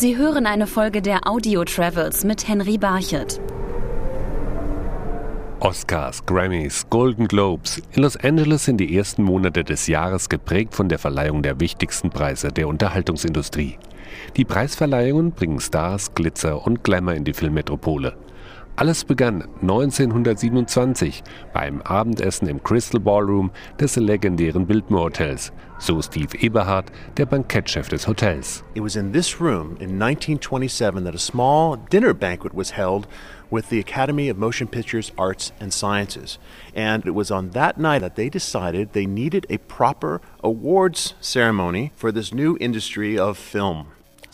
Sie hören eine Folge der Audio Travels mit Henry Barchet. Oscars, Grammys, Golden Globes. In Los Angeles sind die ersten Monate des Jahres geprägt von der Verleihung der wichtigsten Preise der Unterhaltungsindustrie. Die Preisverleihungen bringen Stars, Glitzer und Glamour in die Filmmetropole. Alles begann 1927 beim Abendessen im Crystal Ballroom des legendären Biltmore Hotels, so Steve Eberhardt, der Bankettchef des Hotels. It was in this room in 1927 that a small dinner banquet was held with the Academy of Motion Pictures Arts and Sciences. And it was on that night that they decided they needed a proper awards ceremony for this new industry of film.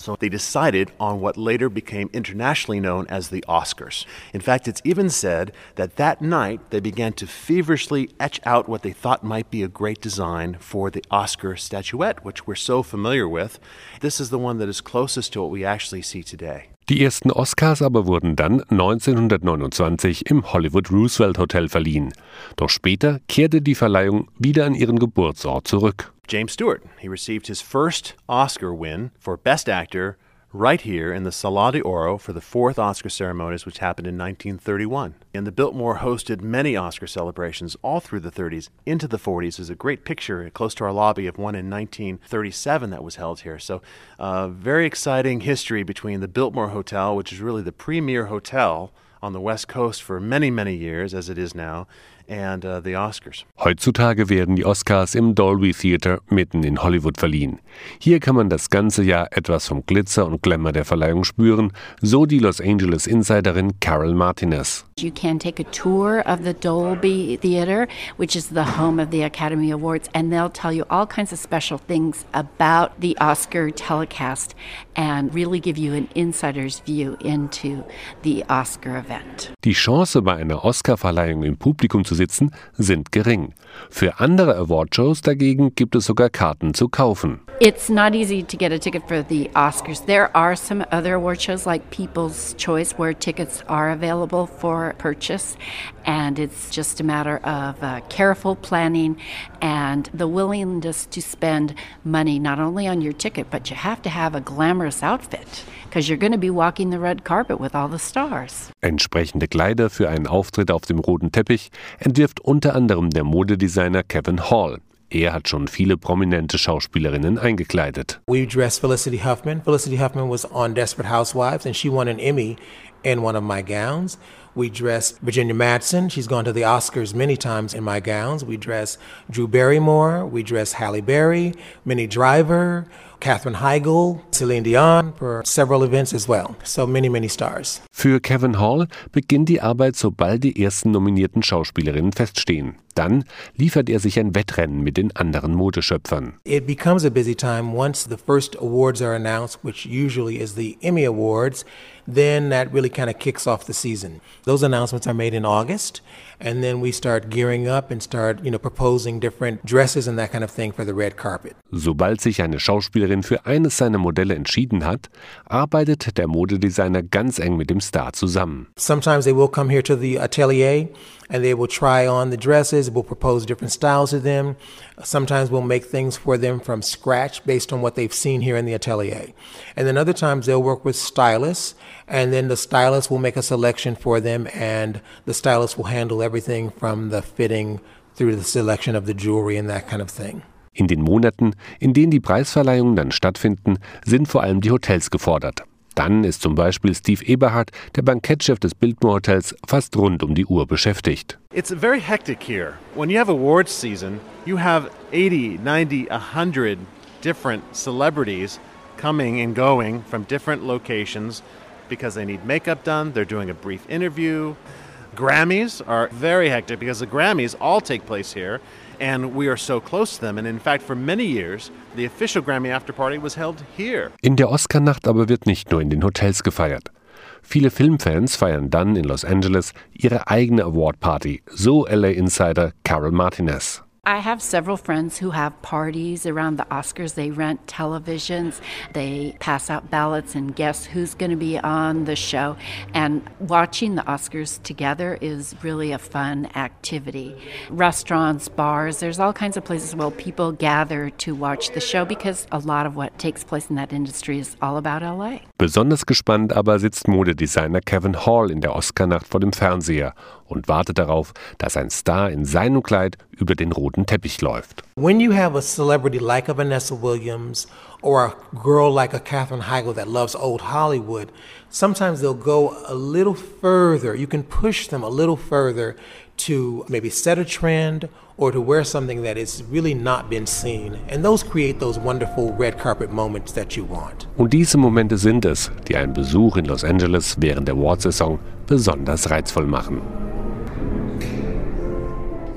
So they decided on what later became internationally known as the Oscars. In fact, it's even said that that night they began to feverishly etch out what they thought might be a great design for the Oscar statuette, which we're so familiar with. This is the one that is closest to what we actually see today. Die ersten Oscars aber wurden dann 1929 im Hollywood Roosevelt Hotel verliehen. Doch später kehrte die Verleihung wieder an ihren Geburtsort zurück. James Stewart, he received his first Oscar win for Best Actor right here in the Sala de Oro for the fourth Oscar ceremonies, which happened in 1931. And the Biltmore hosted many Oscar celebrations all through the 30s into the 40s. There's a great picture close to our lobby of one in 1937 that was held here. So, uh, very exciting history between the Biltmore Hotel, which is really the premier hotel on the West Coast for many, many years, as it is now, and uh, the Oscars. Heutzutage werden die Oscars im Dolby Theater mitten in Hollywood verliehen. Hier kann man das ganze Jahr etwas vom Glitzer und Glamour der Verleihung spüren, so die Los Angeles Insiderin Carol Martinez. You can take a tour of the Dolby Theater, which is the home of the Academy Awards, and they'll tell you all kinds of special things about the Oscar telecast and really give you an insider's view into the Oscar event. Die Chance bei einer Oscarverleihung im Publikum zu sitzen, sind gering. Für andere Awardshows dagegen gibt es sogar Karten zu kaufen. It's not easy to get a ticket for the Oscars. There are some other award shows like People's Choice where tickets are available for purchase, and it's just a matter of uh, careful planning and the willingness to spend money not only on your ticket, but you have to have a glamorous outfit because you're going to be walking the red carpet with all the stars. Entsprechende Kleider für einen Auftritt auf dem roten Teppich entwirft unter anderem der Modedesigner Kevin Hall. Er hat schon viele prominente Schauspielerinnen eingekleidet. We dressed Felicity Huffman. Felicity Huffman was on Desperate Housewives and she won an Emmy in one of my gowns. We dressed Virginia Madsen. She's gone to the Oscars many times in my gowns. We dress Drew Barrymore. We dress Halle Berry, Minnie Driver, Katherine Heigl, Celine Dion for several events as well. So many, many stars. Für Kevin Hall beginnt die Arbeit, sobald die ersten nominierten Schauspielerinnen feststehen. Dann liefert er sich ein Wettrennen mit den anderen Modeschöpfern. It becomes a busy time once the first awards are announced, which usually is the Emmy Awards. Then that really kind of kicks off the season. Those announcements are made in August, and then we start gearing up and start, you know, proposing different dresses and that kind of thing for the red carpet. Sobald sich eine Schauspielerin für eines seiner Modelle entschieden hat, arbeitet der Modedesigner ganz eng mit dem Star zusammen. Sometimes they will come here to the atelier and they will try on the dresses. We'll propose different styles to them. Sometimes we'll make things for them from scratch based on what they've seen here in the atelier. And then other times they'll work with stylists and then the stylist will make a selection for them and the stylist will handle everything from the fitting through the selection of the jewelry and that kind of thing. In den Monaten, in denen die Preisverleihungen dann stattfinden, sind vor allem die Hotels gefordert. Dann ist zum Beispiel Steve Eberhardt, der Bankettchef des Biltmore Hotels, fast rund um die Uhr beschäftigt. It's very hectic here. When you have awards season, you have 80, 90, 100 different celebrities coming and going from different locations because they need makeup done, they're doing a brief interview. Grammys are very hectic because the Grammys all take place here and we are so close to them. And in fact, for many years, the official Grammy after party was held here. In der Oscarnacht aber wird nicht nur in den Hotels gefeiert. Viele Filmfans feiern dann in Los Angeles ihre eigene Award Party, so LA Insider Carol Martinez. I have several friends who have parties around the Oscars. They rent televisions, they pass out ballots and guess who's going to be on the show. And watching the Oscars together is really a fun activity. Restaurants, bars, there's all kinds of places where people gather to watch the show because a lot of what takes place in that industry is all about LA. Besonders gespannt aber sitzt Modedesigner Kevin Hall in der Oscarnacht vor dem Fernseher und wartet darauf, dass ein Star in seinem Kleid über den roten Teppich läuft. When you have a celebrity like a Vanessa Williams or a girl like a Katherine Heigl that loves old Hollywood, sometimes they'll go a little further. You can push them a little further to maybe set a trend or to wear something that has really not been seen. And those create those wonderful red carpet moments that you want. Und diese Momente sind es, die einen Besuch in Los Angeles während der Awardsaison besonders reizvoll machen.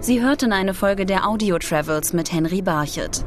Sie hörten eine Folge der Audio Travels mit Henry Barchet.